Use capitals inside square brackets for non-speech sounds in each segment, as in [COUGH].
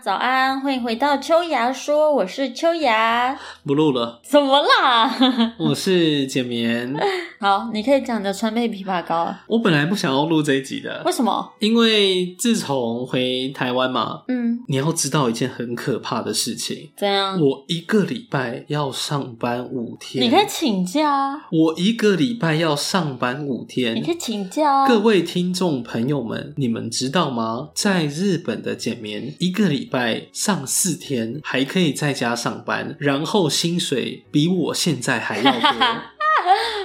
早安，欢迎回到秋芽说，我是秋芽。不录了，怎么啦？[LAUGHS] 我是简眠。好，你可以讲你的川贝枇杷膏啊。我本来不想要录这一集的，为什么？因为自从回台湾嘛，嗯，你要知道一件很可怕的事情，怎样？我一个礼拜要上班五天，你可以请假啊，我一个礼拜要上班五天，你可以请假啊。各位听众朋友们，你们知道吗？在日本的简眠，一个礼拜上四天，还可以在家上班，然后薪水比我现在还要多。[LAUGHS]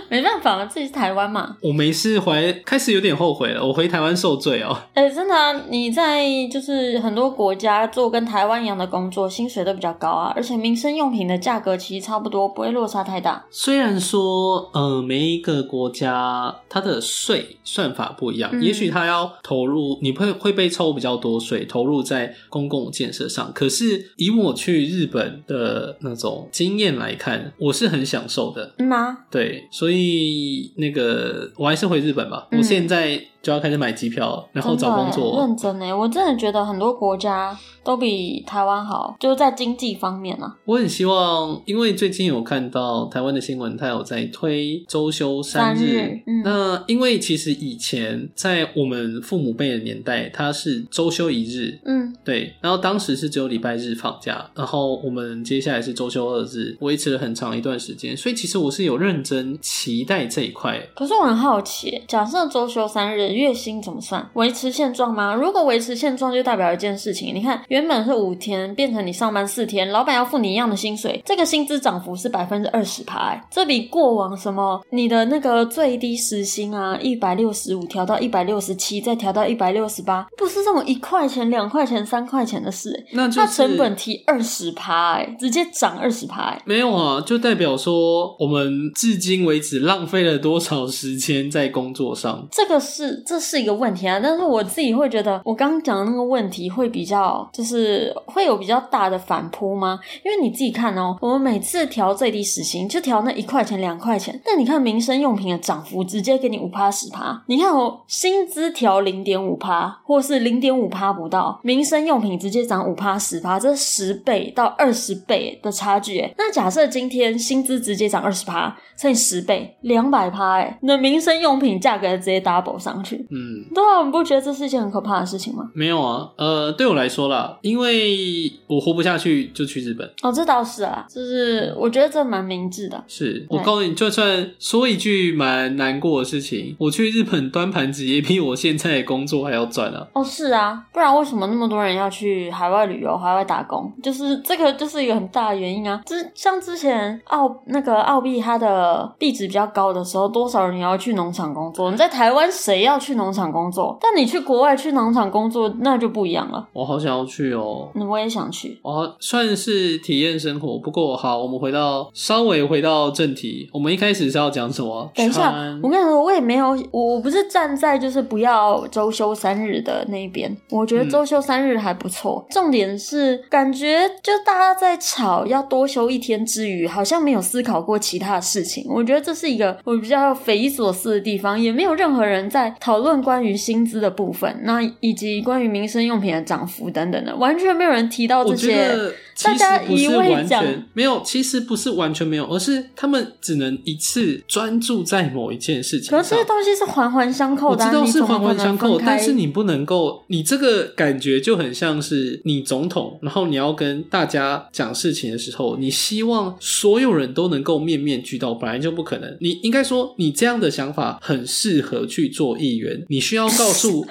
[LAUGHS] 没办法嘛，自己是台湾嘛。我没事回，开始有点后悔了。我回台湾受罪哦。哎、真的啊、你在就是很多国家做跟台湾一样的工作，薪水都比较高啊，而且民生用品的价格其实差不多，不会落差太大。虽然说，呃，每一个国家它的税算法不一样，嗯也许它要投入，你会会被抽比较多税，投入在公共建设上。可是以我去日本的那种经验来看，我是很享受的。嗯吗？对，所以那个我还是回日本吧。嗯我现在就要开始买机票，然后找工作。欸认真哎，我真的觉得很多国家都比台湾好，就是在经济方面啊。我很希望，因为最近有看到台湾的新闻，它有在推周休三日。三日嗯那因为其实以前在我们父母辈的年代，它是周休一日。嗯，对，然后当时是只有礼拜日放假，然后我们接下来是周休二日，维持了很长一段时间，所以其实我是有认真期待这一块。可是我很好奇，假设周休三日，月薪怎么算？维持现状吗？如果维持现状，就代表一件事情。你看，原本是五天，变成你上班四天，老板要付你一样的薪水，这个薪资涨幅是百分之二十趴，欸这比过往什么你的那个最低时薪啊，一百六十五调到一百六十七，再调到一百六十八，不是这种一块钱、两块钱、三块钱的事、欸那就是它成本提二十趴，哎，直接涨二十趴，哎。没有啊，就代表说我们至今为止浪费了多少时间在工作上。这个是这是一个问题啊，但是我自己会觉得，我刚刚讲的那个问题会比较，就是会有比较大的反扑吗？因为你自己看哦，我们每次调最低时薪就调那一块钱、两块钱，但你看民生用品的涨幅直接给你五趴、十趴，你看哦，薪资调零点五趴，或是零点五趴不到，民生用品直接涨五趴、十趴，这是十倍到二十倍的差距。那假设今天薪资直接涨二十趴，乘以十倍，两百趴，哎，那民生用品价格直接 double 上去。嗯，对啊，你不觉得这是一件很可怕的事情吗？没有啊，呃，对我来说啦，因为我活不下去就去日本。哦，这倒是啊，就是我觉得这蛮明智的。是我告诉你，就算说一句蛮难过的事情，我去日本端盘子也比我现在的工作还要赚啊。哦，是啊，不然为什么那么多人要去海外旅游、海外打工？就是这个就是一个很大的原因啊。之像之前澳那个澳币它的币值比较高的时候，多少人也要去农场工作？你在台湾谁要去农场工作？但你去国外去农场工作，那就不一样了。我好想要去哦。那我也想去。哦，算是体验生活。不过好，我们回到稍微回到正题。我们一开始是要讲什么？等一下穿，我跟你说，我也没有，我我不是站在就是不要周休三日的那一边。我觉得周休三日还不错，重点是感觉就大家在吵要多休一天之余，好像没有思考过其他的事情。我觉得这是一个我比较匪夷所思的地方，也没有任何人在讨论关于薪资的部分，那以及关于民生用品的涨幅等等的，完全没有人提到这些。大家一味完讲全没有，其实不是完全没有，而是他们只能一次专注在某一件事情。可是这些东西是环环相扣的、啊，我知道是环环相扣，但是你不能够，你这个感觉就很像是你总统，然后你要跟大家讲事情的时候，你希望所有人都能够面面俱到，本来就不可能。你应该说，你这样的想法很适合去做议你需要告诉。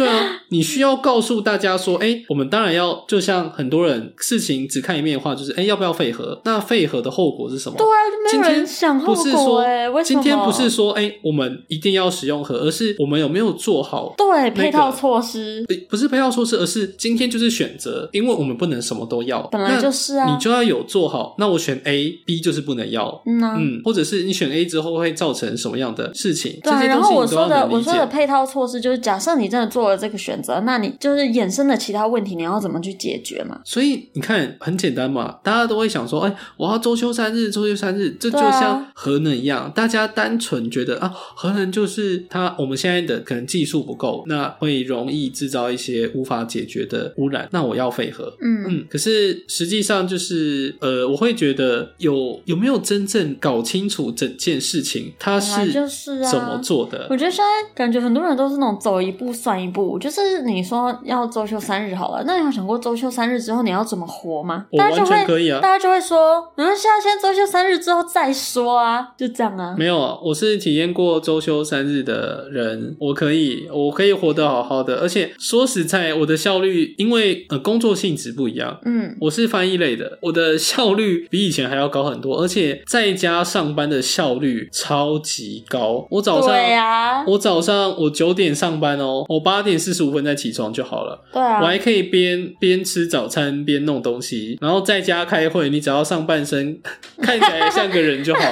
对啊，你需要告诉大家说，哎、我们当然要，就像很多人事情只看一面的话，就是，哎、要不要废核？那废核的后果是什么？对啊，就没有今天人想后果不是说哎、为什么？今天不是说，哎、我们一定要使用核，而是我们有没有做好对配套措施，呃不是配套措施，而是今天就是选择，因为我们不能什么都要，本来就是啊你就要有做好。那我选 A，B 就是不能要，嗯啊。嗯，或者是你选 A 之后会造成什么样的事情？对啊，这些然后我说的我。说的配套措施就是，假设你真的做了这个选选择，那你就是衍生的其他问题，你要怎么去解决嘛？所以你看，很简单嘛，大家都会想说，哎，我要周休三日，周休三日，这就像核能一样，大家单纯觉得啊，核能就是它我们现在的可能技术不够，那会容易制造一些无法解决的污染，那我要废核。嗯，嗯，可是实际上就是呃，我会觉得有有没有真正搞清楚整件事情，它是就是啊怎么做的？我觉得现在感觉很多人都是那种走一步算一步，就是你说要周休三日好了，那你有想过周休三日之后你要怎么活吗？我大家就会完全可以啊大家就会说，嗯，现在先周休三日之后再说啊，就这样啊。没有啊，我是体验过周休三日的人，我可以，我可以活得好好的，而且说实在，我的效率因为呃工作性质不一样。嗯，我是翻译类的，我的效率比以前还要高很多，而且在家上班的效率超级高。我早上，对啊，我早上我九点上班哦，我八点四十五分再起床就好了。对啊我，还可以边边吃早餐边弄东西，然后在家开会，你只要上半身 [LAUGHS] 看起来像个人就好。[LAUGHS]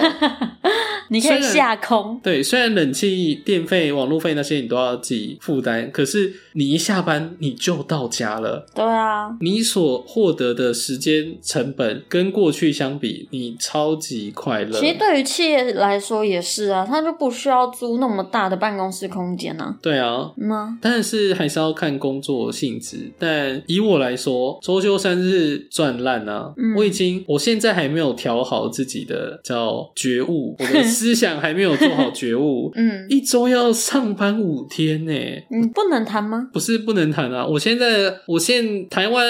你可以下空，对，虽然冷气、电费、网路费那些你都要自己负担，可是你一下班你就到家了，对啊，你所获得的时间成本跟过去相比，你超级快乐。其实对于企业来说也是啊，他就不需要租那么大的办公室空间啊。对啊，嗯啊，但是还是要看工作性质。但以我来说，周休三日赚烂啊！嗯我已经，我现在还没有调好自己的叫觉悟，我的 [LAUGHS] 思想还没有做好觉悟。[LAUGHS] 嗯，一周要上班五天呢、你不能谈吗？不是不能谈啊！我现在，我现台湾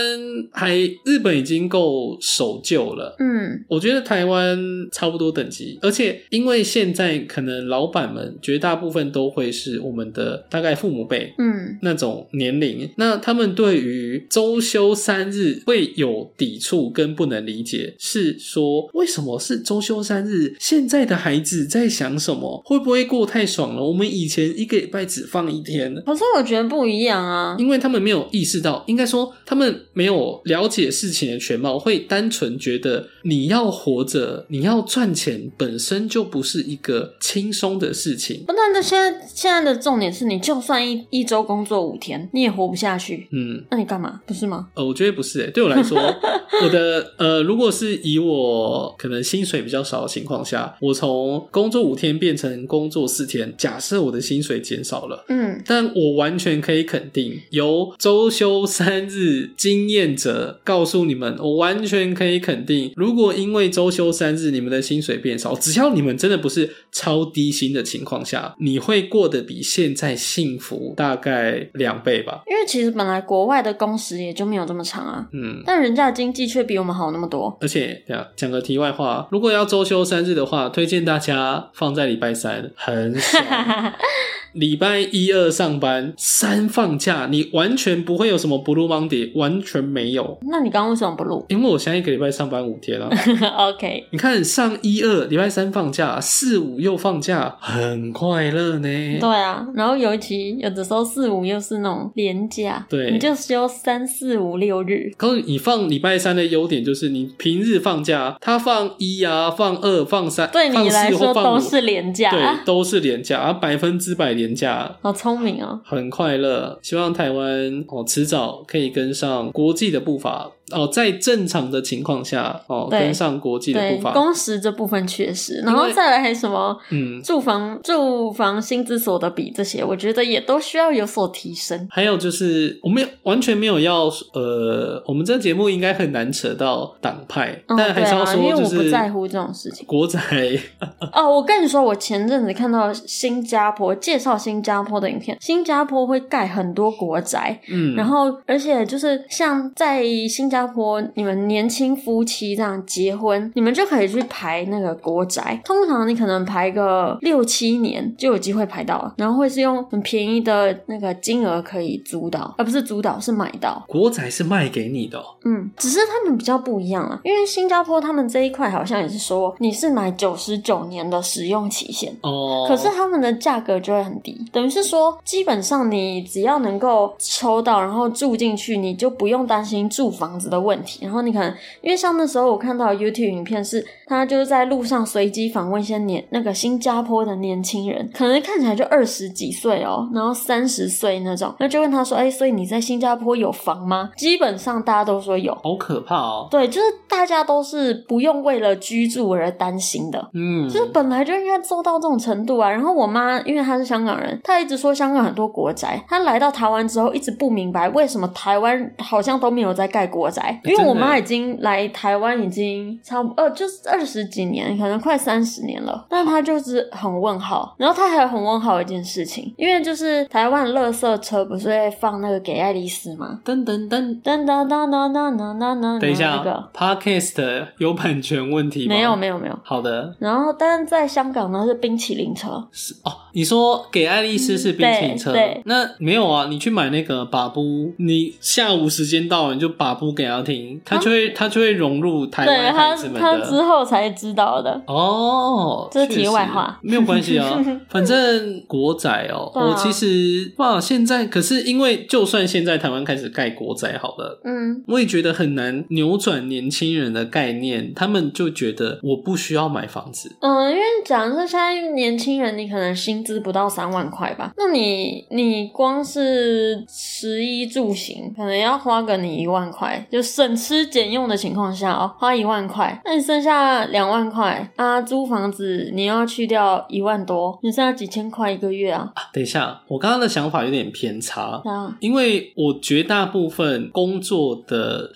还日本已经够守旧了。嗯，我觉得台湾差不多等级，而且因为现在可能老板们绝大部分都会是我们的大概父母辈，嗯，那种年龄，那他们对于周休三日会有抵触跟不能理解，是说为什么是周休三日？现在的孩子在想什么？会不会过太爽了？我们以前一个礼拜只放一天。可是我觉得不一样啊。因为他们没有意识到，应该说他们没有了解事情的全貌，会单纯觉得你要活着，你要赚钱，本身就不是一个轻松的事情。不但现在现在的重点是你就算一一周工作五天，你也活不下去，嗯，那你干嘛？不是吗？呃，我觉得不是、欸，对我来说，[LAUGHS] 我的呃，如果是以我可能薪水比较少的情况下，我从工作五天变成工作四天，假设我的薪水减少了。嗯，但我完全可以肯定，由周休三日经验者告诉你们，我完全可以肯定，如果因为周休三日你们的薪水变少，只要你们真的不是超低薪的情况下，你会过得比现在幸福大概两倍吧。因为其实本来国外的工时也就没有这么长啊，嗯，但人家的经济却比我们好那么多。而且，对啊，讲个题外话，如果要周休三日的话，推荐大家放在礼拜三，很爽。[LAUGHS] 礼拜一二上班，三放假，你完全不会有什么 Blue Monday，完全没有。那你刚刚为什么不录因为我现在一个礼拜上班五天啊？[LAUGHS] OK，你看上一二礼拜三放假，四五又放假，很快乐呢。对啊，然后尤其有的时候四五又是那种连假，对你就休三四五六日，可是你，你放礼拜三的优点就是你平日放假，他放一啊，放二，放三，对你来说都是连假，对，都是连假，而，百分之百廉价，好聪明哦。很快乐。希望台湾哦，迟早可以跟上国际的步伐哦，在正常的情况下哦，跟上国际的步伐。工时这部分确实，然后再来还什么嗯，住房、住房薪资所得比这些，我觉得也都需要有所提升。还有就是，我们完全没有要呃，我们这个节目应该很难扯到党派，嗯，但还是要对啊，因为我不在乎这种事情。国仔 [LAUGHS] 哦，我跟你说，我前阵子看到新加坡介绍新加坡的影片，新加坡会盖很多国宅，嗯，然后而且就是像在新加坡，你们年轻夫妻这样结婚，你们就可以去排那个国宅。通常你可能排个六七年就有机会排到了，然后会是用很便宜的那个金额可以租到，而不是租到，是买到。国宅是卖给你的、哦，嗯，只是他们比较不一样啊，因为新加坡他们这一块好像也是说你是买九十九年的使用期限。哦，可是他们的价格就会很低，等于是说，基本上你只要能够抽到，然后住进去，你就不用担心住房子子的问题。然后你可能因为像那时候我看到 YouTube 影片是，他就是在路上随机访问一些年那个新加坡的年轻人，可能看起来就二十几岁哦，然后三十岁那种，那就问他说：“哎，所以你在新加坡有房吗？”基本上大家都说有。好可怕哦。对，就是大家都是不用为了居住而担心的。嗯，就是本来就应该做到这种程度啊。然后我妈因为她是香港人，她一直说香港很多国宅。她来到台湾之后，一直不明白为什么台湾好像都没有在盖国宅。因为我妈已经来台湾已经差不呃就是二十几年，可能快三十年了，但她就是很问号。然后她还有很问号一件事情，因为就是台湾垃圾车不是会放那个给爱丽丝吗？噔噔噔噔噔噔噔噔噔噔噔，等一下那个，Podcast 有版权问题吗？没有没有没有。好的，然后，但是在香港呢是冰淇淋车，是哦。你说给爱丽丝是冰淇淋车，嗯对对那没有啊？你去买那个把布，你下午时间到了你就把布给他听，他就会他就会融入台湾他孩子们他之。后才知道的。哦，这是题外话没有关系啊。[LAUGHS] 反正国仔哦，我其实哇，现在可是因为就算现在台湾开始盖国仔好了，嗯，我也觉得很难扭转年轻人的概念，他们就觉得我不需要买房子。嗯，因为假设现在年轻人，你可能薪资不到三万块吧，那你你光是食衣住行，可能要花个你一万块，就省吃俭用的情况下哦，花一万块，那你剩下两万块啊，租房子你要去掉一万多，你剩下几千块一个月啊？啊，等一下，我刚刚的想法有点偏差。啊，因为我绝大部分工作的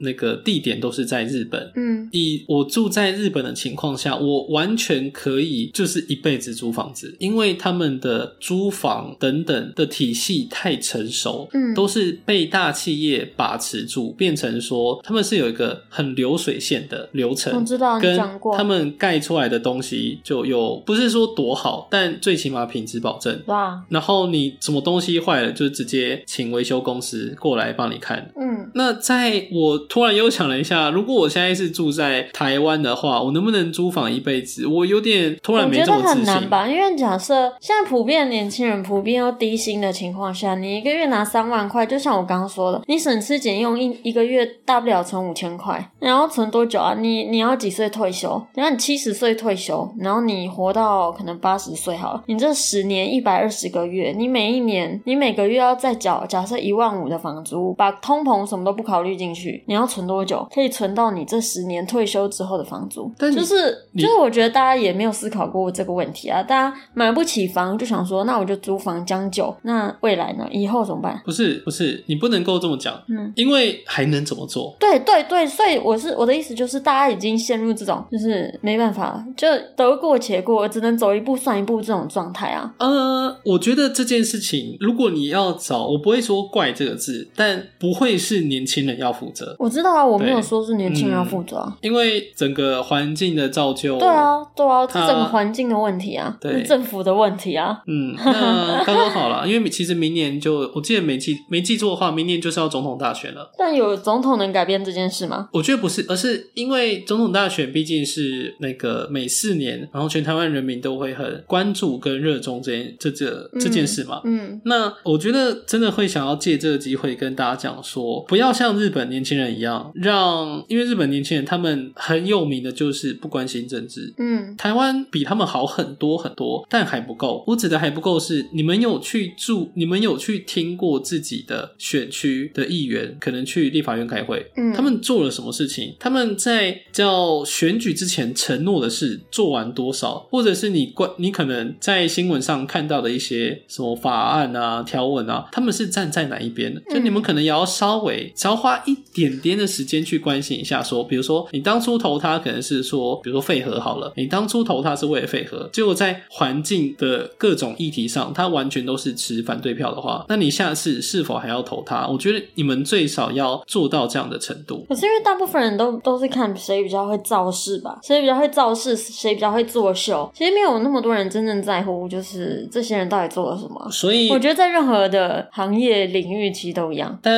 那个地点都是在日本，嗯以我住在日本的情况下，我完全可以就是一辈子租房子，因为他们的租房等等的体系太成熟，嗯都是被大企业把持住，变成说他们是有一个很流水线的流程。我知道你跟他们盖出来的东西就有不是说多好，但最起码品质保证。哇？然后你什么东西坏了，就直接请维修公司过来帮你看。嗯，那在我突然又想了一下，如果我现在是住在台湾的话，我能不能租房一辈子？我有点突然没这么自信。吧，因为假设现在普遍年轻人普遍要低薪的情况下，你一个月拿三万块，就像我刚刚说的，你省吃俭用一一个月大不了存五千块，然后存多久啊？你你要几岁退休？等下你七十岁退休，然后你活到可能八十岁好了，你这十年一百二十个月，你每一年你每个月要再缴假设一万五的房租，把通膨什么都不考虑进去，你要存多久？可以存到你这十年退休之后的房租？就是就是我觉得大家也没有思考过这个问题啊，大家买不起房就想说，那我就租房将就，那未来呢？以后怎么办？不是不是，你不能够这么讲，嗯，因为还能怎么做？对对对，所以我是我的意思就是，大家已经陷入这种就是没办法，就得过且过，只能走一步算一步这种状态啊。呃，我觉得这件事情，如果你要找，我不会说怪这个字，但不会是年轻人要负责，我知道啊，我没有说是年轻人要负责啊。因为整个环境的造就。对啊，对啊，这他整个环境的问题啊，对政府的问题啊。嗯，那刚刚好了，[LAUGHS] 因为其实明年就，我记得没记没记错的话，明年就是要总统大选了。但有总统能改变这件事吗？我觉得不是，而是因为总统大选毕竟是那个每四年，然后全台湾人民都会很关注跟热衷这件这这这件事嘛。嗯那我觉得真的会想要借这个机会跟大家讲说，不要像日本年轻人一样，让因为日本年轻人他们很有名的就是不关心政治，嗯台湾比他们好很多很多，但还不够。我指的还不够是，你们有去住，你们有去听过自己的选区的议员，可能去立法院开会，嗯，他们做了什么事情？他们在叫选举之前承诺的事做完多少？或者是你关你可能在新闻上看到的一些什么法案啊、条文啊，他们是站在哪一边的？就你们可能也要稍微只要花一点点的时间去关心一下说比如说你当初投他可能是说，比如说废核好了，你当初投他是为了废核，结果在环境的各种议题上，他完全都是持反对票的话，那你下次是否还要投他？我觉得你们最少要做到这样的程度。可是因为大部分人都都是看谁比较会造势吧，谁比较会造势，谁比较会作秀。其实没有那么多人真正在乎，就是这些人到底做了什么。所以我觉得在任何的行业领域其实都一样。但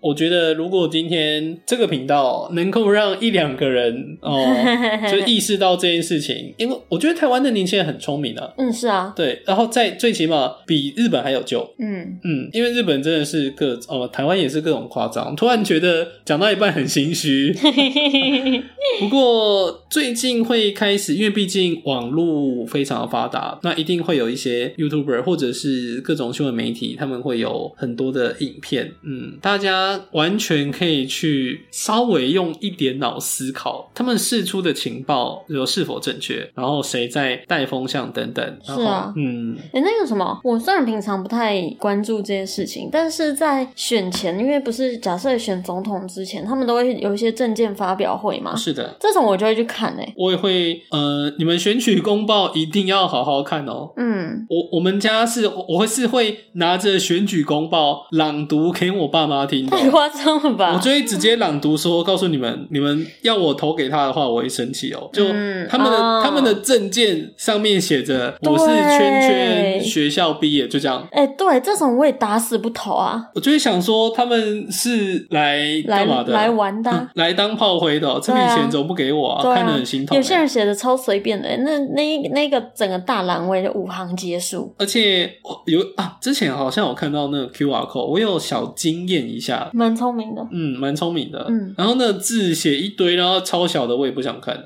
我觉得，如果今天这个频道能够让一两个人哦，[LAUGHS] 就意识到这件事情，因为我觉得台湾的年轻人很聪明啊，嗯，是啊，对，然后在最起码比日本还有救。嗯，嗯，因为日本真的是各哦，台湾也是各种夸张。突然觉得得讲到一半很心虚。[LAUGHS] 不过最近会开始，因为毕竟网络非常的发达，那一定会有一些 YouTuber 或者是各种新闻媒体，他们会有很多的影片。嗯，大家完全可以去稍微用一点脑思考，他们释出的情报有是否正确，然后谁在带风向等等。然后是啊嗯，哎、那个什么，我虽然平常不太关注这些事情，但是在选前，因为不是假设选总统之前，他们都会有一些证件发表会嘛，是的。这种我就会去看诶、我也会，呃，你们选举公报一定要好好看哦。嗯，我我们家是，我我会是会拿着选举公报朗读给我爸妈听。[LAUGHS] 太夸张了吧？我就会直接朗读说，告诉你们，你们要我投给他的话，我会生气哦。就嗯他们的、哦他们的证件上面写着我是圈圈学校毕业，就这样。哎、对，这种我也打死不投啊，我就会想说，他们是来来干嘛的？来玩的啊、嗯 [LAUGHS] 来当炮灰的哦、这笔钱怎么不给我啊？啊看得很心痛欸。有些人写的超随便的、那那那个整个大栏位就五行结束，而且有啊，之前好像有看到那个 QR code，我有小惊艳一下，蛮聪明的。嗯，蛮聪明的。嗯然后那，字写一堆，然后超小的，我也不想看。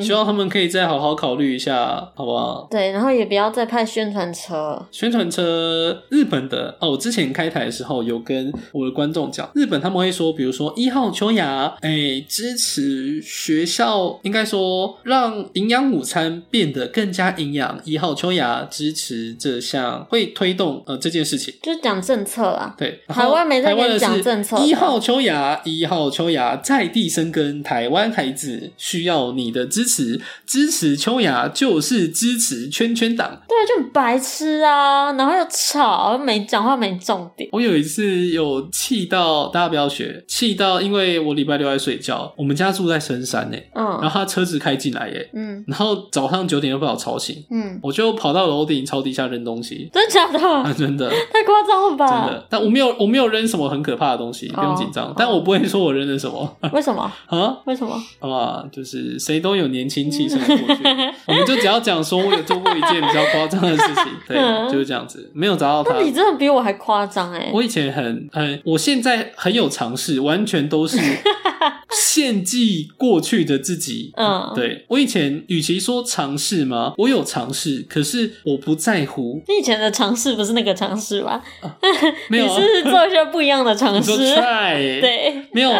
希望他们可以再好好考虑一下，好不好？对，然后也不要再派宣传车。宣传车，日本的哦，我之前开台的时候有跟我的观众讲，日本他们会说，比如说一号秋雅，哎，支持学校，应该说让营养午餐变得更加营养。一号秋雅支持这项，会推动呃这件事情。就是讲政策啦，对，台湾没在跟你讲政策的一号秋雅，一号秋雅在地生根，台湾孩子需要你的支持，支持秋雅就是支持圈圈党。对，就很白痴啊，然后又吵，没讲话没重点。我有一次有气到，大家不要学，气到，因为我礼拜六在睡觉，我们家住在深山呢，然嗯后他车子开进来耶，嗯然后早上九点又把我吵醒，嗯，我就跑到楼顶朝底下扔东西，真的假的？[LAUGHS] 啊，真的。太夸张了吧真？的，但我没有，我没有扔什么很可怕的东西，不用紧张。哦但我不会说我扔了什么 [LAUGHS] 为什么？[LAUGHS] 啊，为什么？啊，就是谁都有年轻气盛的过去，我们就只要讲说我有做过一件比较夸张的事情，对，嗯就是这样子，没有找到他那。你真的比我还夸张哎！我以前很很，我现在很有尝试，完全都是 [LAUGHS] 献祭过去的自己。嗯，，对我以前，与其说尝试吗？我有尝试，可是我不在乎，你以前的尝试不是那个尝试吧？[LAUGHS] 没有啊你是做一些不一样的尝试。try，[LAUGHS] 对，没有，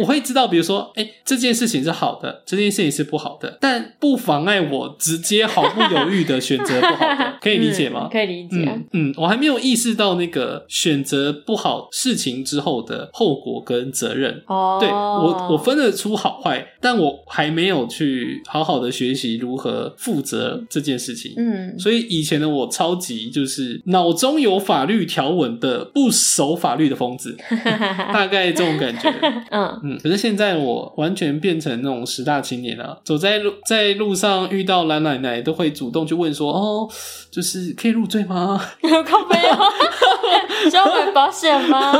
我会知道，比如说，哎、这件事情是好的，这件事情是不好的，但不妨碍我直接毫不犹豫的选择不好的，可以理解吗嗯？可以理解。嗯嗯，我还没有意识到那个选择不好事情之后的后果跟责任。哦，对我，我分得出好坏，但我还没有去好好的学习如何负责这件事情。嗯，所以以前的我超级就是脑中有法律条文的不守法律的疯子，[LAUGHS] 大概这种感觉。[LAUGHS] 嗯，嗯，可是现在我完全变成那种十大青年了，走在路在路上遇到蓝奶奶，都会主动去问说：“哦，就是可以入赘吗 [LAUGHS] 靠背哦，需要买保险吗？？”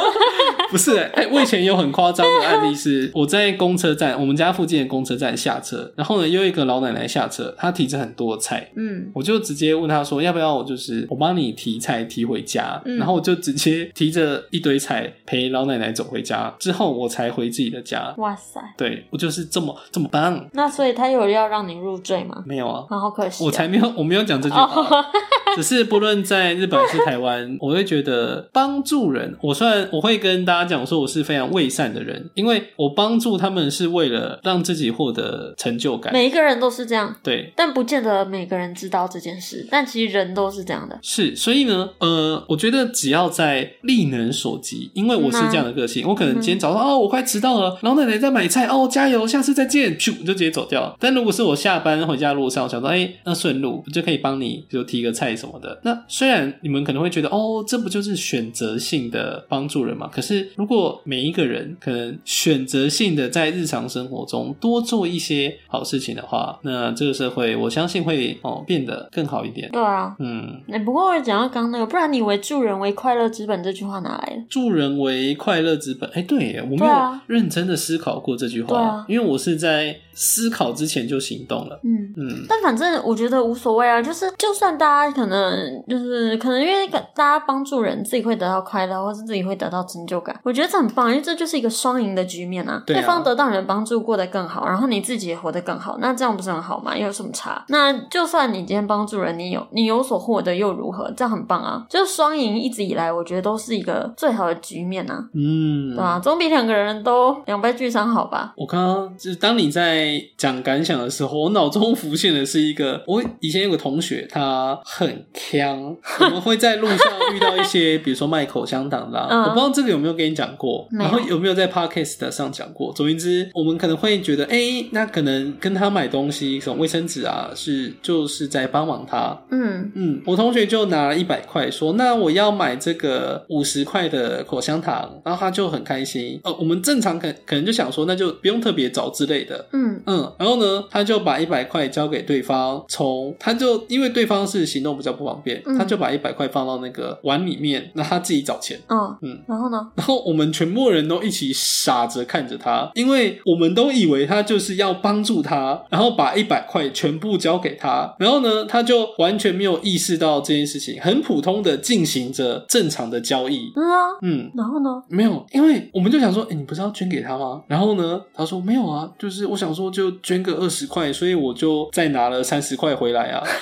不是、哎、我以前有很夸张的案例是，我在公车站，我们家附近的公车站下车，然后呢，又一个老奶奶下车，她提着很多菜。嗯，我就直接问她说：“要不要我就是我帮你提菜提回家？”嗯然后我就直接提着一堆菜陪老奶奶走回家，之后我才回自己的家。哇塞，对我就是这么这么棒，那所以他有要让你入赘吗？没有啊，啊，好可惜哦。我才没有，我没有讲这句话。哦，[LAUGHS] 只是不论在日本还是台湾，我会觉得帮助人，我虽然我会跟大家讲说我是非常为善的人，因为我帮助他们是为了让自己获得成就感。每一个人都是这样，对，但不见得每个人知道这件事。但其实人都是这样的。是，所以呢，呃，我觉得只要在力能所及，因为我是这样的个性，我可能今天早上哦，我快迟到了，老奶奶在买菜哦，加油，下次再见，咻就直接走掉。但如果是我下班回家路上，我想说，哎、那顺路我就可以帮你，比如提个菜什么的。那虽然你们可能会觉得，哦，这不就是选择性的帮助人嘛？可是如果每一个人可能选择性的在日常生活中多做一些好事情的话，那这个社会我相信会哦变得更好一点。对啊，嗯，哎、不过我讲到刚刚那个，不然你以为助人为快乐之本这句话哪来的？助人为快乐之本。哎、对耶，我没有认真的思考过这句话，啊因为我是在思考之前就行动了。嗯。嗯，但反正我觉得无所谓啊，就是就算大家可能就是可能因为大家帮助人，自己会得到快乐，或是自己会得到成就感，我觉得这很棒，因为这就是一个双赢的局面啊。对啊方得到你的帮助，过得更好，然后你自己也活得更好，那这样不是很好吗？又有什么差？那就算你今天帮助人，你有你有所获得又如何？这样很棒啊！就是双赢，一直以来我觉得都是一个最好的局面啊，嗯对吧、总比两个人都两败俱伤好吧？我刚刚就是当你在讲感想的时候，我脑中浮现的是一个，我以前有个同学，他很强，[LAUGHS] 我们会在路上遇到一些，[LAUGHS] 比如说卖口香糖的、啊，嗯我不知道这个有没有跟你讲过，然后有没有在 podcast 上讲过。总而言之，我们可能会觉得，哎、那可能跟他买东西，什么卫生纸啊，是就是在帮忙他。嗯嗯，我同学就拿了一百块，说那我要买这个五十块的口香糖，然后他就很开心。呃，我们正常可可能就想说，那就不用特别找之类的。嗯嗯，然后呢，他就把一百块交给对方，从他就因为对方是行动比较不方便，嗯他就把一百块放到那个碗里面，那他自己找钱。嗯嗯，然后呢？然后我们全部人都一起傻着看着他，因为我们都以为他就是要帮助他，然后把一百块全部交给他，然后呢，他就完全没有意识到这件事情，很普通的进行着正常的交易。嗯啊，嗯，然后呢？没有，因为我们就想说，哎、你不是要捐给他吗？然后呢，他说没有啊，就是我想说就捐个二十块，所以我就再拿了三十块回来啊。[LAUGHS]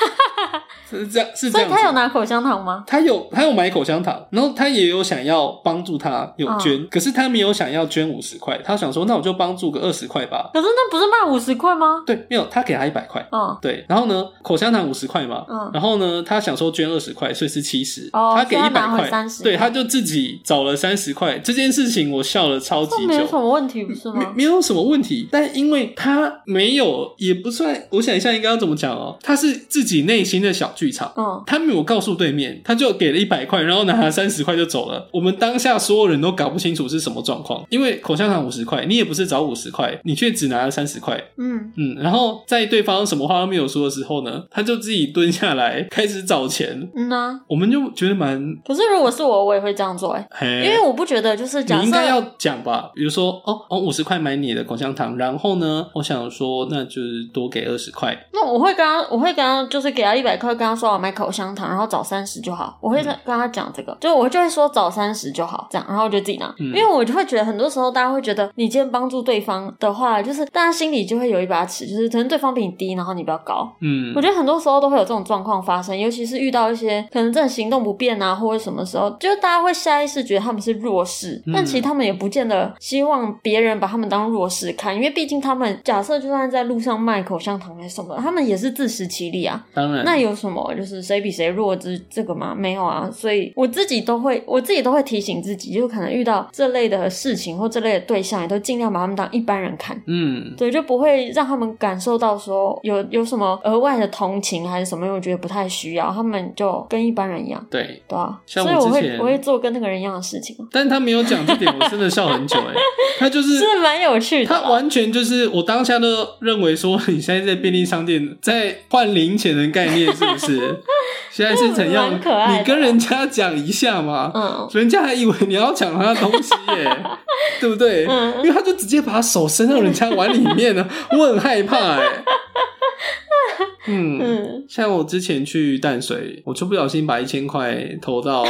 是这样，是这所以样。他有拿口香糖吗？他有他有买口香糖，然后他也有想要帮助他有捐，可是他没有想要捐五十块，他想说那我就帮助个二十块吧。可是那不是卖五十块吗？对，没有，他给他一百块。嗯对，然后呢，口香糖五十块嘛，嗯然后呢，他想说捐二十块，所以是七十、哦他给一百块，30对，他就自己找了三十块。这件事情我笑了超级久没有什，么问题，不是没吗？没有什么问题，但因为他没有，也不算，我想一下应该要怎么讲哦，他是自己内心的小剧场，嗯，他没有告诉对面，他就给了一百块，然后拿了三十块就走了。我们当下所有人都搞不清楚是什么状况，因为口香糖五十块，你也不是找五十块，你却只拿了三十块。嗯，嗯，然后在对方什么话都没有说的时候呢，他就自己蹲下来开始找钱。嗯啊。我们就觉得蛮，可是如果是我，我也会这样做哎、嘿，因为我不觉得就是假设你应该要讲吧，比如说，哦哦，五十块买你的口香糖，然后呢，我想说，那就是多给二十块。那我会跟他，我会跟他就是给他一百块，跟他说我买口香糖，然后找三十就好。我会跟跟他讲这个，就我就会说找三十就好，这样，然后我就自己拿。嗯因为我就会觉得很多时候大家会觉得你今天帮助对方的话，就是大家心里就会有一把尺，就是可能对方比你低，然后你比较高。嗯我觉得很多时候都会有这种状况发生，尤其是遇到一些可能真的行动不便啊，或者什么时候，就是大家会下意识觉得他们是弱势，嗯但其实他们也不见得希望别人把他们当弱势看，因为毕竟他们假设就算在路上卖口香糖还是什么，他们也是自食其力啊。当然，那有什么就是谁比谁弱之这个吗？没有啊，所以我自己都会，我自己都会提醒自己，就可能遇到这类的事情或这类的对象，也都尽量把他们当一般人看。嗯，对，就不会让他们感受到说有有什么额外的同情还是什么，因为我觉得不太需要，他们就跟一般人一样，对。对啊，像所以我会我之前我会做跟那个人一样的事情，但他没有讲这点，我真的笑很久哎。[LAUGHS] 他就是是蛮有趣的。他完全就是我当下都认为说，你现在在便利商店在换零钱的概念是不是？[LAUGHS] 现在是怎样你跟人家讲一下嘛，嗯人家还以为你要抢他的东西耶，[LAUGHS] 对不对？嗯因为他就直接把手伸到人家碗里面了，[LAUGHS] 我很害怕哎。嗯，嗯，像我之前去淡水，我就不小心把一千块投到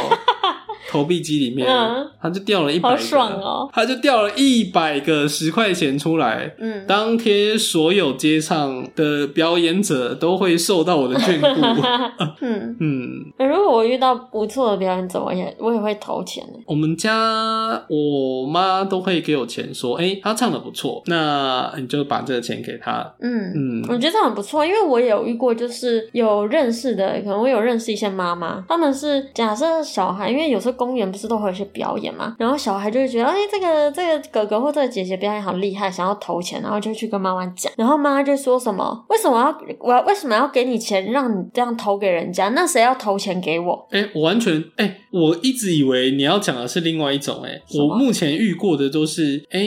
投币机里面，嗯他就掉了一百，好爽哦，他就掉了一百个十块钱出来。嗯，当天所有街上的表演者都会受到我的眷顾。[LAUGHS] 嗯，[LAUGHS] 嗯，如果我遇到不错的表演者，我也我也会投钱的。我们家我妈都会给我钱，说：“哎、他唱的不错，那你就把这个钱给他。”嗯嗯我觉得这样很不错，因为我也有遇过，就是有认识的，可能我有认识一些妈妈，他们是假设小孩，因为有时候公园不是都会有一些表演嘛，然后小孩就会觉得，哎、这个这个哥哥或这个姐姐表演好厉害，想要投钱，然后就去跟妈妈讲，然后妈妈就说什么，为什么要我要为什么要给你钱，让你这样投给人家？那谁要投钱给我？哎、我完全哎、我一直以为你要讲的是另外一种哎、我目前遇过的都是哎、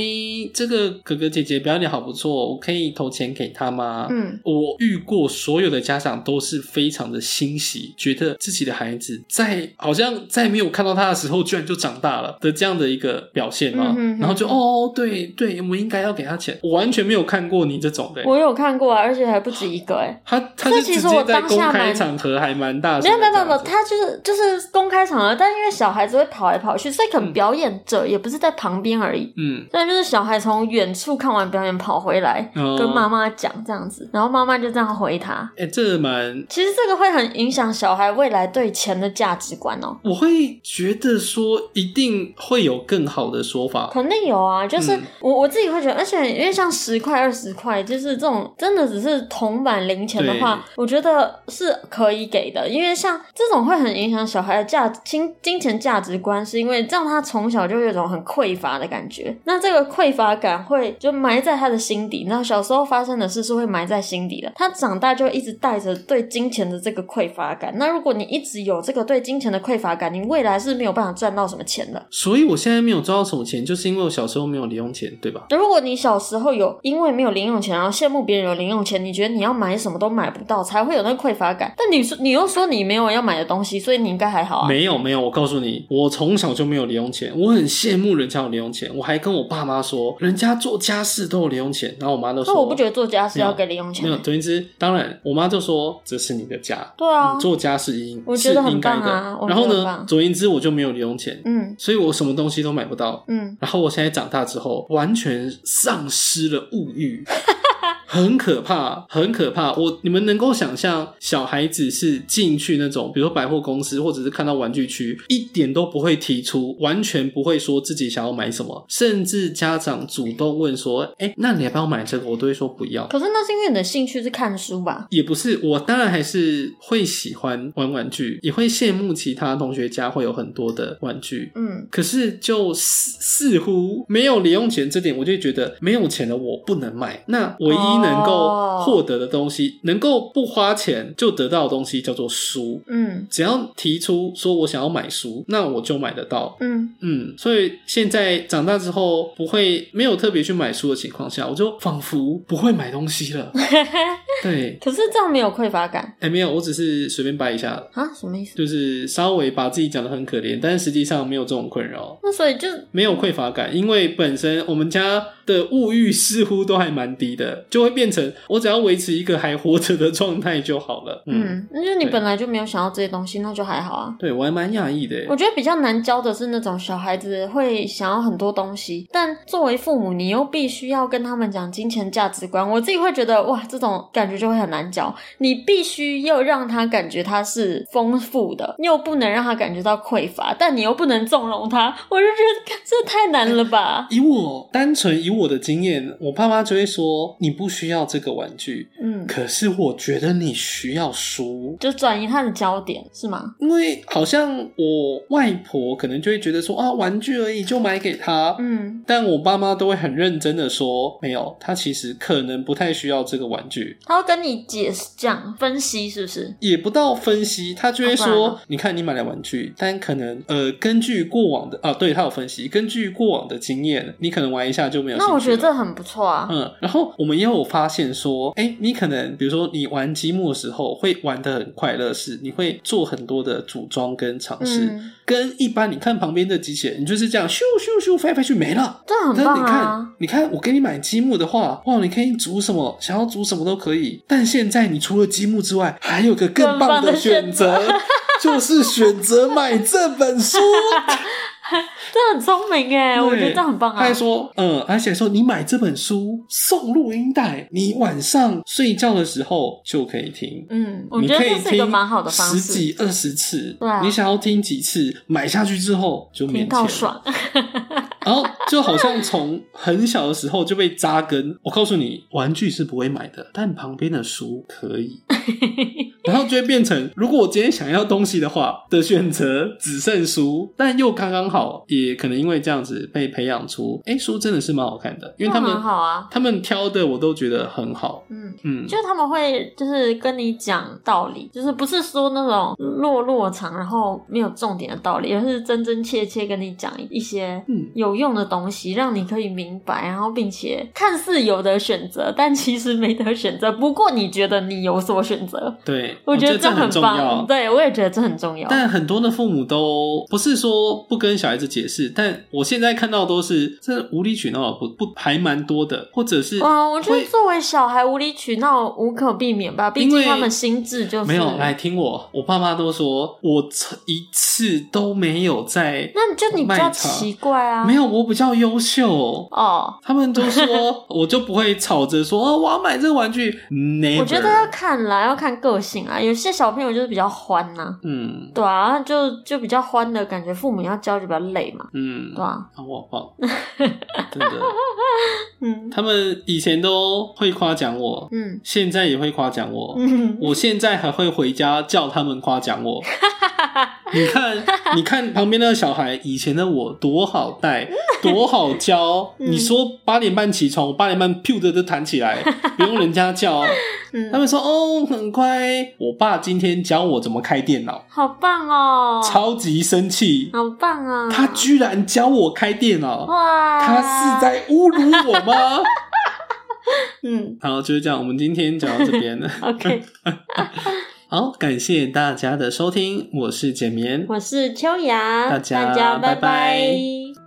这个哥哥姐姐表演好不错，我可以投钱给他吗？嗯我遇过所有的家长都是非常的欣喜，觉得自己的孩子在好像在没有看到他的时候，居然就长大了的这样的一个表现吗？嗯哼哼然后就哦，对对，我们应该要给他钱。我完全没有看过你这种的、我有看过啊，而且还不止一个哎、[GASPS] 他他其实我接在公当下蛮开场合还蛮大没有没有没有，他就是就是公开场合，但因为小孩子会跑来跑去，所以可能嗯表演者也不是在旁边而已。嗯，但就是小孩从远处看完表演跑回来，哦跟妈妈讲这样子，然后妈妈就这样回他。哎、这蛮其实这个会很影响小孩未来对钱的价值观哦。我会觉得说一定会有更好的说法。肯定有啊，就是嗯我我自己会觉得，而且因为像十块、二十块，就是这种真的只是铜板零钱的话，我觉得是可以给的。因为像这种会很影响小孩的价金金钱价值观，是因为这样他从小就有一种很匮乏的感觉。那这个匮乏感会就埋在他的心底，然后小时候发生的事是会埋在心底的。他长大就一直带着对金钱的这个匮乏感。那如果你一直有这个对金钱的匮乏感，你未来是没有办法赚到什么钱的。所以我现在没有赚到什么钱，就是因为我小时候没有零用钱，对吧？如果你小时候有因为没有零用钱，然后羡慕别人有零用钱，你觉得你要买什么都买不到，才会有那个匮乏感。但你说你又说你没有要买的东西，所以你应该还好啊。没有没有，我告诉你，我从小就没有零用钱，我很羡慕人家有零用钱，我还跟我爸妈说，人家做家事都有零用钱，然后我妈都说，那我不觉得做家事要给零用钱没。有，总而言之，当然，我妈就说这是你的家，对啊你，做家事应我觉得应该的。棒啊然后呢总而言之，我就没有零用钱，嗯所以我什么东西都买不到。嗯，然后我现在长大之后，完全丧失了物欲，[LAUGHS] 很可怕，很可怕。我你们能够想象，小孩子是进去那种，比如说百货公司，或者是看到玩具区，一点都不会提出，完全不会说自己想要买什么，甚至家长主动问说：“哎，那你要不要买这个？”我都会说不要。可是那是因为你的兴趣是看书吧？也不是，我当然还是会喜欢玩玩具，也会羡慕其他同学家会有很多的玩具。嗯，可是就似似乎没有零用钱这点，我就觉得没有钱的我不能买。那唯一能够哦获得的东西，能够不花钱就得到的东西叫做书。嗯只要提出说我想要买书，那我就买得到。嗯，嗯，所以现在长大之后，不会没有特别去买书的情况下，我就仿佛不会买东西了。[LAUGHS] 对，可是这样没有匮乏感哎、没有，我只是随便掰一下，啊？什么意思？就是稍微把自己讲的很可怜，但是实际上没有这种困扰。那所以就没有匮乏感，因为本身我们家的物欲似乎都还蛮低的，就会变成我只要维持一个还活着的状态就好了。嗯，嗯，那就你本来就没有想要这些东西，那就还好啊。对我还蛮讶异的。我觉得比较难教的是那种小孩子会想要很多东西，但作为父母，你又必须要跟他们讲金钱价值观。我自己会觉得，哇，这种感觉就会很难教。你必须要让他感觉他是丰富的，你又不能让他感觉到匮乏，但你又不能纵容他。我就觉得这太难了吧？以我单纯以我的经验，我爸妈就会说你不需要这个玩具，嗯，可是我觉得你需要书。就转移他的焦点是吗？因为好像我外婆可能就会觉得说啊，玩具而已就买给他，嗯，但我爸妈都会很认真的说，没有，他其实可能不太需要这个玩具。他会跟你解释讲分析是不是？也不到分析，他就会说：“哦不然呢你看你买了玩具，但可能呃，根据过往的啊，对他有分析，根据过往的经验，你可能玩一下就没有。那我觉得这很不错啊。嗯，然后我们也有发现说，哎，你可能比如说你玩积木的时候会玩的很快乐，是你会做很多的组装跟尝试，嗯跟一般你看旁边的机器人，你就是这样咻咻咻飞来飞去没了。这很但是你看你看，我给你买积木的话，哇，你可以组什么，想要组什么都可以。但现在你除了积木之外，还有个更棒更棒的选择，就是选择买这本书。[LAUGHS] [LAUGHS] 这很聪明哎，我觉得这很棒啊他还。说，嗯，而且说你买这本书送录音带，你晚上睡觉的时候就可以听。嗯，我觉得这是一个蛮好的方十式，几二十次，对啊你想要听几次，买下去之后就免听钱。到爽。然后就好像从很小的时候就被扎根。我告诉你，玩具是不会买的，但旁边的书可以。[LAUGHS] 然后就会变成，如果我今天想要东西的话的选择只剩书，但又刚刚好，也可能因为这样子被培养出，哎，书真的是蛮好看的，因为他们很好啊。他们挑的我都觉得很好。嗯，嗯，就他们会就是跟你讲道理，就是不是说那种落落长，然后没有重点的道理，而是真真切切跟你讲一些嗯有用的东西，让你可以明白，然后并且看似有的选择，但其实没得选择。不过你觉得你有所选择，对，我觉得这很棒。要。对，我也觉得这很重要。但很多的父母都不是说不跟小孩子解释，但我现在看到都是这无理取闹不不还蛮多的，或者是嗯，我觉得作为小孩无理取闹无可避免吧，毕竟他们心智就是没有来听我，我爸妈都说我一次都没有在，那你就你比较奇怪啊，没有我比较优秀。哦。他们都说，[LAUGHS] 我就不会吵着说，哦，我要买这个玩具。Never 我觉得要看啦，要看个性啊。有些小朋友就是比较欢呐、嗯对啊，就就比较欢的感觉，父母要教就比较累嘛，嗯，对啊，啊，我好棒，[LAUGHS] 真的。嗯他们以前都会夸奖我，嗯现在也会夸奖我。嗯，我现在还会回家叫他们夸奖我。[LAUGHS] [LAUGHS] 你看，你看旁边那个小孩，以前的我多好带，[LAUGHS] 多好教。嗯你说八点半起床，我八点半噗的就弹起来，[LAUGHS] 不用人家叫。嗯他们说哦，很乖。我爸今天教我怎么开电脑，好棒哦，超级生气。好棒啊！他居然教我开电脑，哇，他是在侮辱我吗？嗯好，就是这样。我们今天讲到这边了。，OK，好，感谢大家的收听，我是简眠，我是秋雅，大家大家拜拜。拜